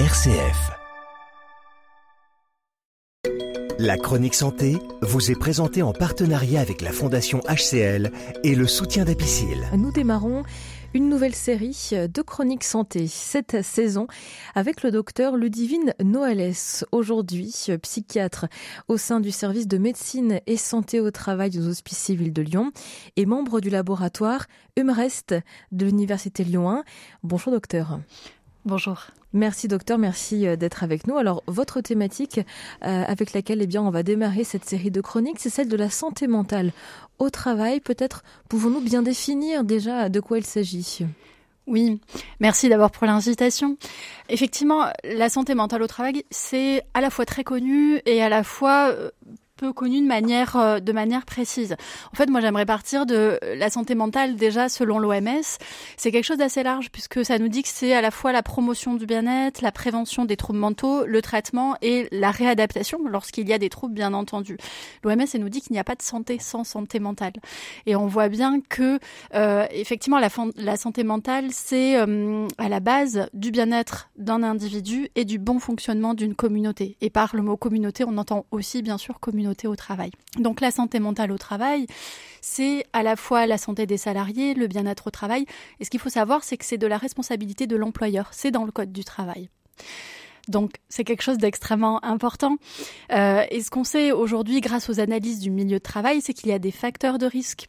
RCF. La chronique santé vous est présentée en partenariat avec la Fondation HCL et le soutien d'Apicil. Nous démarrons une nouvelle série de chroniques santé cette saison avec le docteur Ludivine Noales, aujourd'hui psychiatre au sein du service de médecine et santé au travail aux Hospices civils de Lyon et membre du laboratoire Humrest de l'Université Lyon 1. Bonjour docteur. Bonjour. Merci docteur, merci euh, d'être avec nous. Alors votre thématique euh, avec laquelle eh bien on va démarrer cette série de chroniques, c'est celle de la santé mentale au travail. Peut-être pouvons-nous bien définir déjà de quoi il s'agit? Oui, merci d'abord pour l'invitation. Effectivement, la santé mentale au travail, c'est à la fois très connu et à la fois euh, peu connu de manière euh, de manière précise. En fait, moi j'aimerais partir de la santé mentale déjà selon l'OMS, c'est quelque chose d'assez large puisque ça nous dit que c'est à la fois la promotion du bien-être, la prévention des troubles mentaux, le traitement et la réadaptation lorsqu'il y a des troubles bien entendu. L'OMS nous dit qu'il n'y a pas de santé sans santé mentale. Et on voit bien que euh, effectivement la, la, santé mentale c'est euh, à la base du bien-être d'un individu et du bon fonctionnement d'une communauté. Et par le mot communauté, on entend aussi bien sûr communauté au travail. Donc la santé mentale au travail, c'est à la fois la santé des salariés, le bien-être au travail. Et ce qu'il faut savoir, c'est que c'est de la responsabilité de l'employeur. C'est dans le code du travail. Donc c'est quelque chose d'extrêmement important. Euh, et ce qu'on sait aujourd'hui grâce aux analyses du milieu de travail, c'est qu'il y a des facteurs de risque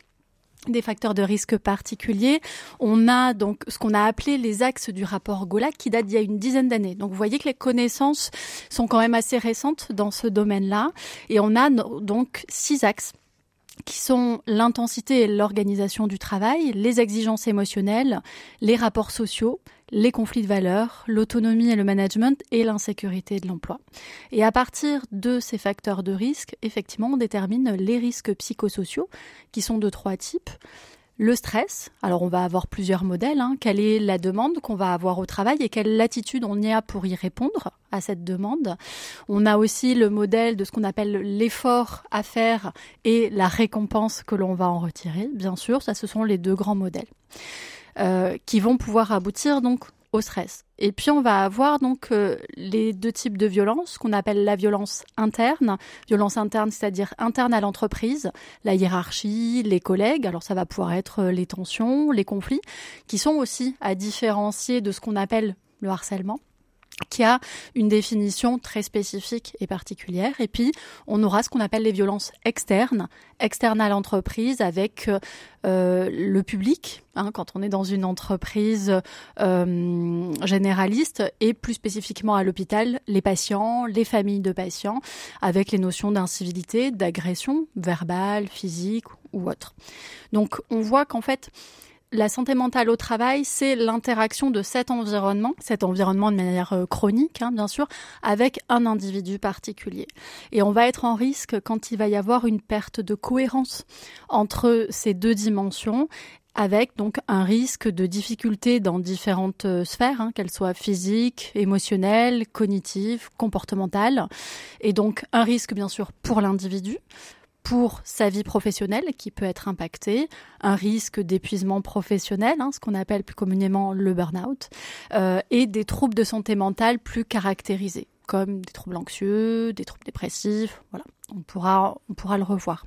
des facteurs de risque particuliers. On a donc ce qu'on a appelé les axes du rapport Golac qui date d'il y a une dizaine d'années. Donc vous voyez que les connaissances sont quand même assez récentes dans ce domaine-là. Et on a donc six axes qui sont l'intensité et l'organisation du travail, les exigences émotionnelles, les rapports sociaux, les conflits de valeurs, l'autonomie et le management et l'insécurité de l'emploi. Et à partir de ces facteurs de risque, effectivement, on détermine les risques psychosociaux qui sont de trois types. Le stress, alors on va avoir plusieurs modèles. Hein. Quelle est la demande qu'on va avoir au travail et quelle latitude on y a pour y répondre à cette demande. On a aussi le modèle de ce qu'on appelle l'effort à faire et la récompense que l'on va en retirer. Bien sûr, ça ce sont les deux grands modèles. Euh, qui vont pouvoir aboutir donc au stress. Et puis on va avoir donc euh, les deux types de violence qu'on appelle la violence interne, violence interne c'est-à-dire interne à l'entreprise, la hiérarchie, les collègues, alors ça va pouvoir être euh, les tensions, les conflits qui sont aussi à différencier de ce qu'on appelle le harcèlement qui a une définition très spécifique et particulière. Et puis, on aura ce qu'on appelle les violences externes, externes à l'entreprise, avec euh, le public, hein, quand on est dans une entreprise euh, généraliste, et plus spécifiquement à l'hôpital, les patients, les familles de patients, avec les notions d'incivilité, d'agression verbale, physique ou autre. Donc, on voit qu'en fait, la santé mentale au travail, c'est l'interaction de cet environnement, cet environnement de manière euh, chronique, hein, bien sûr, avec un individu particulier. Et on va être en risque quand il va y avoir une perte de cohérence entre ces deux dimensions avec donc un risque de difficulté dans différentes euh, sphères, hein, qu'elles soient physiques, émotionnelles, cognitives, comportementales, et donc un risque bien sûr pour l'individu, pour sa vie professionnelle qui peut être impactée, un risque d'épuisement professionnel, hein, ce qu'on appelle plus communément le burn-out, euh, et des troubles de santé mentale plus caractérisés, comme des troubles anxieux, des troubles dépressifs, voilà on pourra, on pourra le revoir.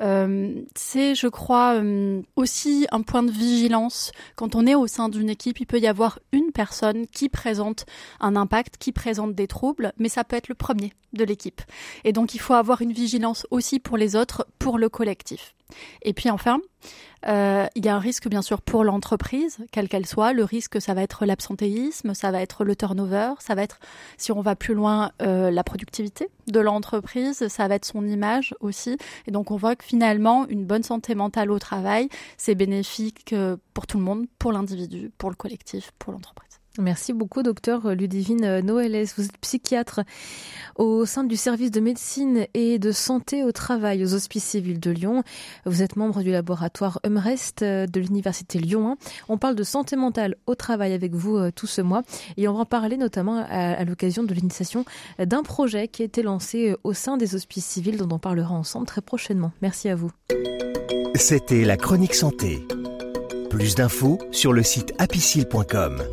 Euh, c'est, je crois, euh, aussi un point de vigilance. Quand on est au sein d'une équipe, il peut y avoir une personne qui présente un impact, qui présente des troubles, mais ça peut être le premier de l'équipe. Et donc, il faut avoir une vigilance aussi pour les autres, pour le collectif. Et puis enfin, euh, il y a un risque bien sûr pour l'entreprise, quelle qu'elle soit. Le risque, ça va être l'absentéisme, ça va être le turnover, ça va être, si on va plus loin, la productivité de l'entreprise, ça va être son image aussi. Et donc on voit que finalement, une bonne santé mentale au travail, c'est bénéfique euh, pour tout le monde, pour l'individu, pour le collectif, pour l'entreprise. Merci beaucoup, docteur Ludivine Noëles. Vous êtes psychiatre au sein du service de médecine et de santé au travail aux Hospices civils de Lyon. Vous êtes membre du laboratoire Humrest de l'Université Lyon 1. On parle de santé mentale au travail avec vous euh, tout ce mois et on va en parler notamment à, l'occasion de l'initiation d'un projet qui a été lancé euh, au sein des Hospices civils dont on parlera ensemble très prochainement. Merci à vous. C'était la chronique santé. Plus d'infos sur le site apicile.com.